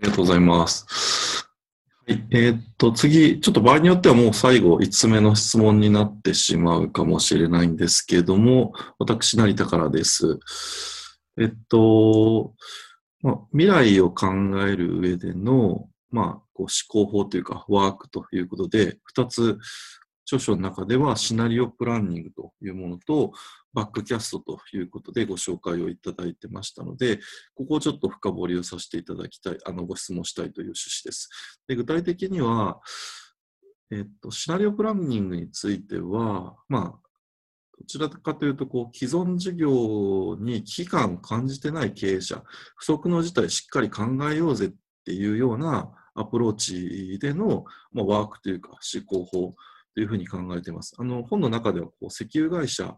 ありがとうございます。はい。えーっと、次、ちょっと場合によってはもう最後、5つ目の質問になってしまうかもしれないんですけども、私、成田からです。えっと、ま、未来を考える上での、まあ、こう思考法というか、ワークということで、2つ、著書の中ではシナリオプランニングというものと、バックキャストということでご紹介をいただいてましたので、ここをちょっと深掘りをさせていただきたい、あの、ご質問したいという趣旨です。で具体的には、えっと、シナリオプランニングについては、まあ、どちらかというと、こう、既存事業に危機感を感じてない経営者、不測の事態しっかり考えようぜっていうようなアプローチでの、まあ、ワークというか思考法というふうに考えています。あの、本の中では、こう、石油会社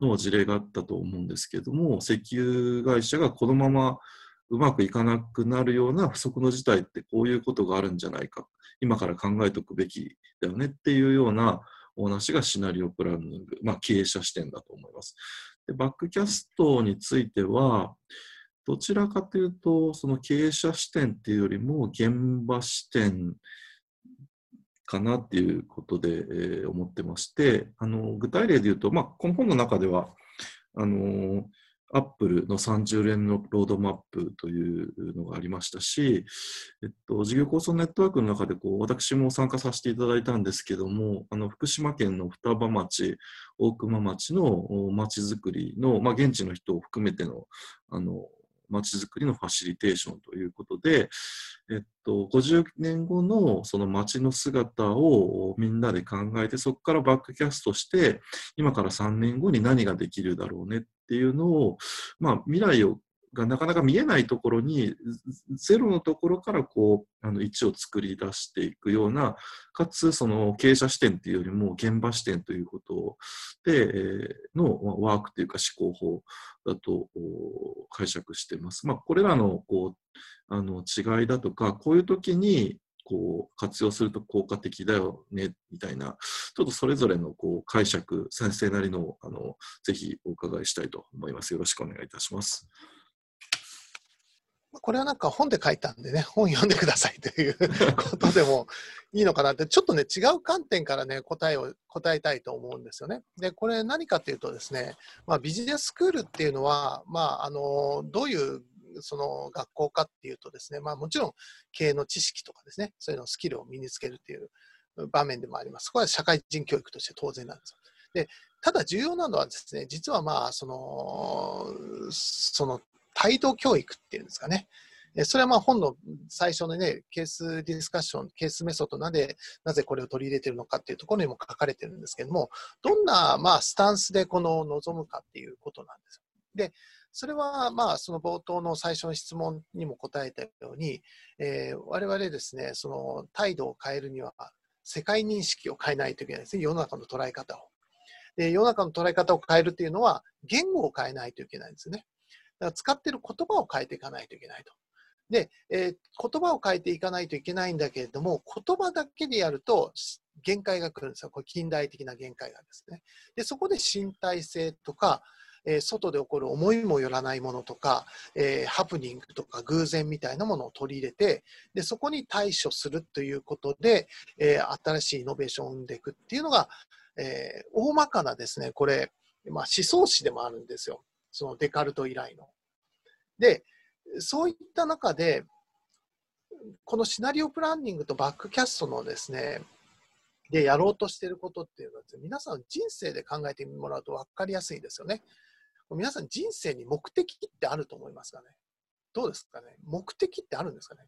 の事例があったと思うんですけれども、石油会社がこのままうまくいかなくなるような不測の事態ってこういうことがあるんじゃないか、今から考えておくべきだよねっていうようなお話がシナリオプランニング、まあ、経営者視点だと思います。でバックキャストについては、どちらかというと、その経営者視点っていうよりも現場視点かなっていうことで、えー思ってまして、あの具体例で言うと、まあ、この本の中では、あのアップルの30連のロードマップというのがありましたし、えっと、事業構想ネットワークの中でこう私も参加させていただいたんですけども、あの福島県の双葉町、大熊町の町づくりの、まあ、現地の人を含めてのあのちづくりのファシリテーションということで、えっと、50年後のその街の姿をみんなで考えて、そこからバックキャストして、今から3年後に何ができるだろうねっていうのを、まあ、未来をがなかなか見えないところに、ゼロのところからこう、あの、1を作り出していくような、かつ、その経営者視点っていうよりも現場視点ということで、のワークというか思考法だと解釈しています。まあ、これらのこうあの違いだとか、こういう時にこう活用すると効果的だよねみたいな、ちょっとそれぞれのこう解釈、先生なりのあのぜひお伺いしたいと思います。よろしくお願いいたします。これはなんか本で書いたんでね、本読んでくださいという ことでもいいのかなって、ちょっとね、違う観点からね、答えを、答えたいと思うんですよね。で、これ何かっていうとですね、まあ、ビジネススクールっていうのは、まあ、あの、どういうその学校かっていうとですね、まあもちろん経営の知識とかですね、そういうのスキルを身につけるっていう場面でもあります。これは社会人教育として当然なんですよ。で、ただ重要なのはですね、実はまあ、その、その態度教育っていうんですかね。それはまあ本の最初のね、ケースディスカッション、ケースメソッドなんで、なぜこれを取り入れているのかっていうところにも書かれてるんですけども、どんなまあスタンスでこの望むかっていうことなんです。で、それはまあその冒頭の最初の質問にも答えたように、えー我々ですね、その態度を変えるには世界認識を変えないといけないですね、世の中の捉え方を。で、世の中の捉え方を変えるっていうのは言語を変えないといけないんですね。使ってる言葉を変えていかないといけないと。で、えー言葉を変えていかないといけないんだけれども、言葉だけでやると限界が来るんですよ。これ近代的な限界がですね。で、そこで身体性とか、えー外で起こる思いもよらないものとか、えーハプニングとか偶然みたいなものを取り入れて、で、そこに対処するということで、えー新しいイノベーションを生んでいくっていうのが、えー大まかなですね、これ、まあ、思想史でもあるんですよ。そのデカルト以来の。で、そういった中で、このシナリオプランニングとバックキャストのですね、でやろうとしていることっていうのは皆さん人生で考えてもらうと分かりやすいですよね。皆さん人生に目的ってあると思いますかね？どうですかね？目的ってあるんですかね？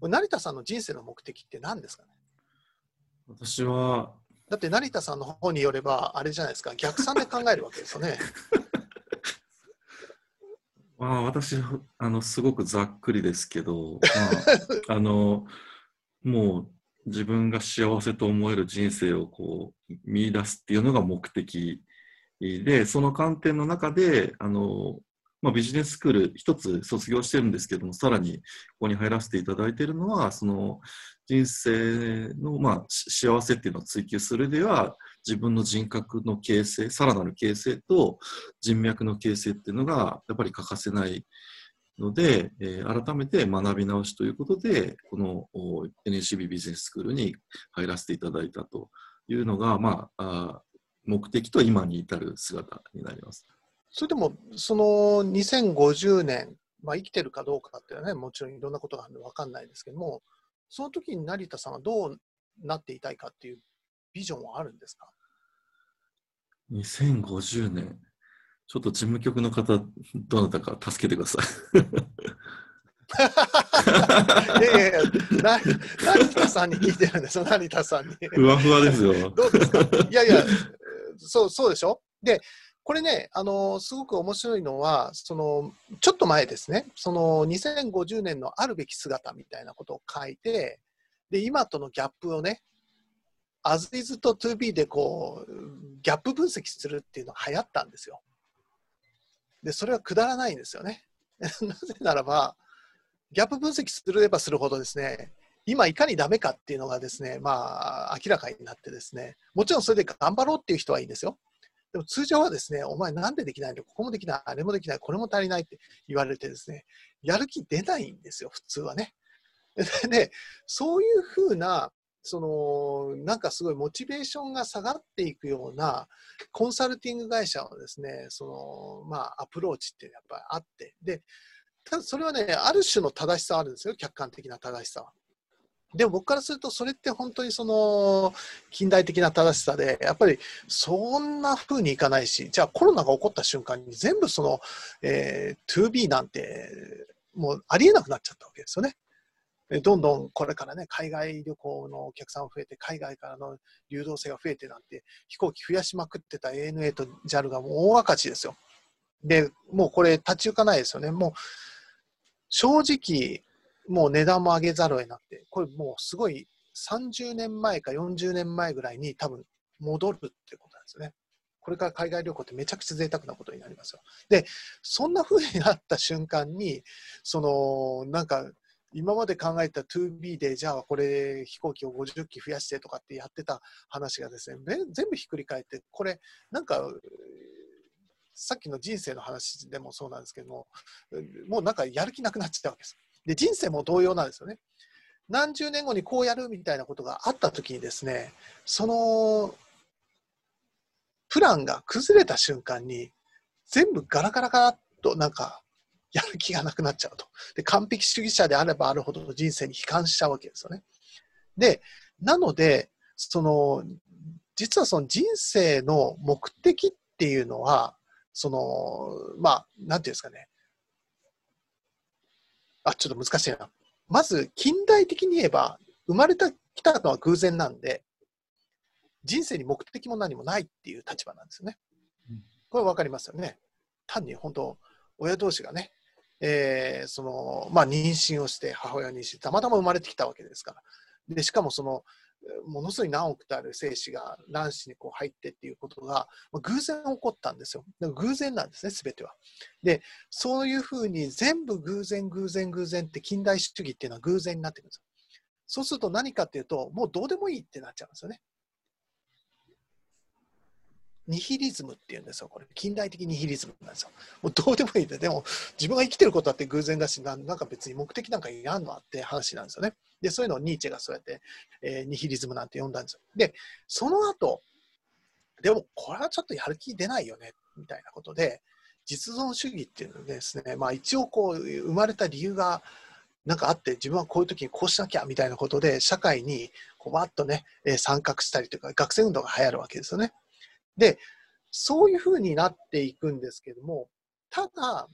成田さんの人生の目的って何ですかね？私は、だって成田さんの方によれば、あれじゃないですか、逆算で考えるわけですよね。まあ、私、あの、すごくざっくりですけど、まあ、あの、もう自分が幸せと思える人生をこう見出すっていうのが目的で、その観点の中で、あの、まあ、ビジネススクール一つ卒業してるんですけども、さらにここに入らせていただいているのは、その人生の、まあ、し幸せっていうのを追求するでは、自分の人格の形成、さらなる形成と人脈の形成っていうのがやっぱり欠かせないので、えー改めて学び直しということで、このお NCB ビジネススクールに入らせていただいたというのが、まあ、あ目的と今に至る姿になります。それでも、その2050年、まあ、生きてるかどうかっていうのはね、もちろんいろんなことがあるので分かんないですけども、その時に成田さんはどうなっていたいかっていうビジョンはあるんですか？2050年、ちょっと事務局の方、どなたか助けてください。いやいや成田さんに聞いてるんですよ、成田さんに。ふわふわですよ。どうですか？いやいや、そうそうでしょ？で、これね、あのすごく面白いのはその、ちょっと前ですね、その2050年のあるべき姿みたいなことを書いて、で今とのギャップをね、as is と to be でこうギャップ分析するっていうのが流行ったんですよ。で、それはくだらないんですよね。なぜならば、ギャップ分析すればするほどですね、今いかにダメかっていうのがですね、まあ、明らかになってですね、もちろんそれで頑張ろうっていう人はいいんですよ。でも通常はですね、お前なんでできないの？ここもできない、あれもできない、これも足りないって言われてですね、やる気出ないんですよ、普通はね。でそういうふうな、そのなんかすごいモチベーションが下がっていくようなコンサルティング会社のですね、そのまあアプローチってやっぱりあって、で、ただそれはね、ある種の正しさあるんですよ、客観的な正しさは。でも僕からすると、それって本当にその近代的な正しさで、やっぱりそんな風にいかないし、じゃあコロナが起こった瞬間に全部その、えー、2B なんてもうありえなくなっちゃったわけですよね。どんどんこれからね、海外旅行のお客さん増えて、海外からの流動性が増えてなんて、飛行機増やしまくってた ANA と JAL がもう大赤字ですよ。で、もうこれ立ち行かないですよね。もう正直、もう値段も上げざるを得なくて、これもうすごい30年前か40年前ぐらいに多分戻るってことなんですよね。これから海外旅行ってめちゃくちゃ贅沢なことになりますよ。で、そんな風になった瞬間に、そのなんか今まで考えた 2B で、じゃあこれ飛行機を50機増やしてとかってやってた話がですね、全部ひっくり返って、これなんかさっきの人生の話でもそうなんですけども、もうなんかやる気なくなっちゃったわけです。で、人生も同様なんですよね。何十年後にこうやるみたいなことがあったときにですね、そのプランが崩れた瞬間に、全部ガラガラガラっとなんかやる気がなくなっちゃうと。で、完璧主義者であればあるほど人生に悲観しちゃうわけですよね。で、なので、その、実はその人生の目的っていうのは、その、まあ、なんていうんですかね。あ、ちょっと難しいな。まず、近代的に言えば、生まれたきたのは偶然なんで、人生に目的も何もないっていう立場なんですよね。これ分かりますよね。単に本当、親同士がね、えー、その、まあ、妊娠をして、母親妊娠、たまたま生まれてきたわけですから。で、しかもその、ものすごい何億とある精子が卵子にこう入ってっていうことが、まあ、偶然起こったんですよ。だから偶然なんですね、すべては。で、そういうふうに全部偶然、偶然、偶然って近代主義っていうのは偶然になってくるんですよ。そうすると何かっていうと、もうどうでもいいってなっちゃうんですよね。ニヒリズムっていうんですよ、これ。近代的ニヒリズムなんですよ。もうどうでもいいで、でも自分が生きてることだって偶然だし、なんか別に目的なんかいらんのって話なんですよね。で、そういうのをニーチェがそうやって、えー、ニヒリズムなんて呼んだんですよ。で、その後、でもこれはちょっとやる気出ないよね、みたいなことで、実存主義っていうのですね、まあ一応こう、生まれた理由がなんかあって、自分はこういう時にこうしなきゃみたいなことで、社会にこうわっとね、え、参画したりというか、学生運動が流行るわけですよね。で、そういうふうになっていくんですけども、ただ、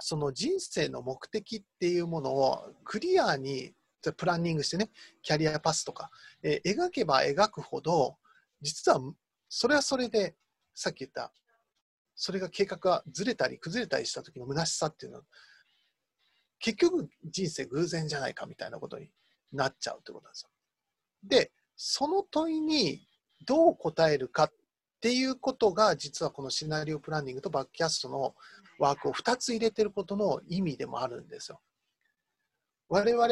その人生の目的っていうものをクリアにプランニングしてね、キャリアパスとか、えー、描けば描くほど、実はそれはそれで、さっき言った、それが計画がずれたり崩れたりした時の虚しさっていうのは、結局人生偶然じゃないかみたいなことになっちゃうってことなんですよ。で、その問いにどう答えるかっていうことが実はこのシナリオプランニングとバックキャストのワークを2つ入れてることの意味でもあるんですよ。我々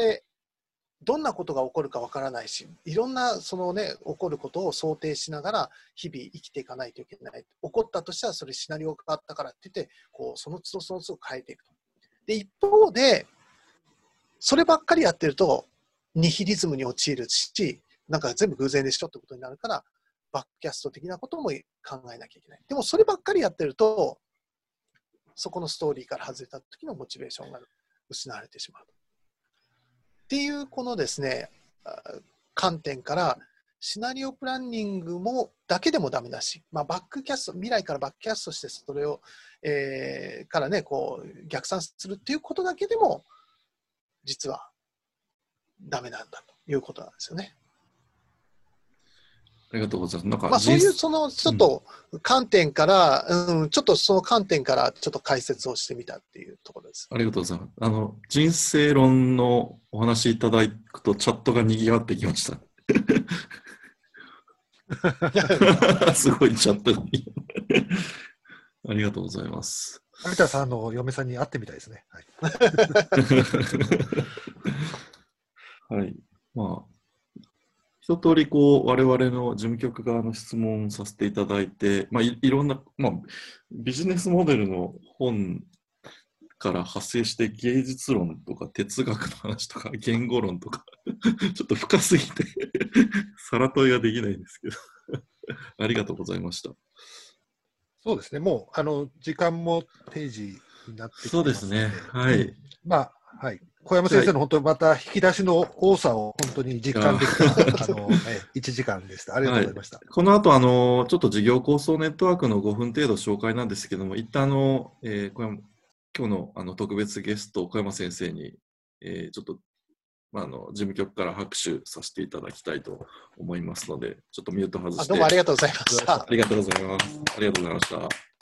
どんなことが起こるかわからないし、いろんなそのね、起こることを想定しながら日々生きていかないといけない。起こったとしたらそれシナリオがあったからって言って、こうその都度その都度変えていくと。で、一方で、そればっかりやってると、ニヒリズムに陥るし、なんか全部偶然でしょってことになるから、バックキャスト的なことも考えなきゃいけない。でもそればっかりやってると、そこのストーリーから外れた時のモチベーションが失われてしまう。っていうこのですね、観点から、シナリオプランニングもだけでもダメだし、まあ、バックキャスト、未来からバックキャストして、それを、えーからね、こう逆算するっていうことだけでも、実はダメなんだということなんですよね。ありがとうございます。なんか、まあ、そういう人そのちょっと観点から、うん、ちょっとその観点からちょっと解説をしてみたっていうところです。ありがとうございます。あの、人生論のお話いただくと、チャットが賑わってきました。すごいチャットがありがとうございます。有田さんの嫁さんに会ってみたいですね。はい、はい。まあ、一通りこう、我々の事務局側の質問させていただいて、まあ、いいろんな、まあ、ビジネスモデルの本から派生して芸術論とか哲学の話とか言語論とか、ちょっと深すぎて、さら問いができないんですけど、ありがとうございました。そうですね、もうあの時間も定時になってきてそうでますのね。はい。まあ、はい。小山先生の本当にまた引き出しの多さを本当に実感できた、あの、え1時間でした。ありがとうございました。この後、あの、ちょっと事業構想ネットワークの5分程度紹介なんですけども、一旦あの、えー小山今日のあの特別ゲスト、小山先生に、えーちょっと、まあ、あの事務局から拍手させていただきたいと思いますので、ちょっとミュート外して。あどうもありがとうございましたあ。りがとうございます。ありがとうございました。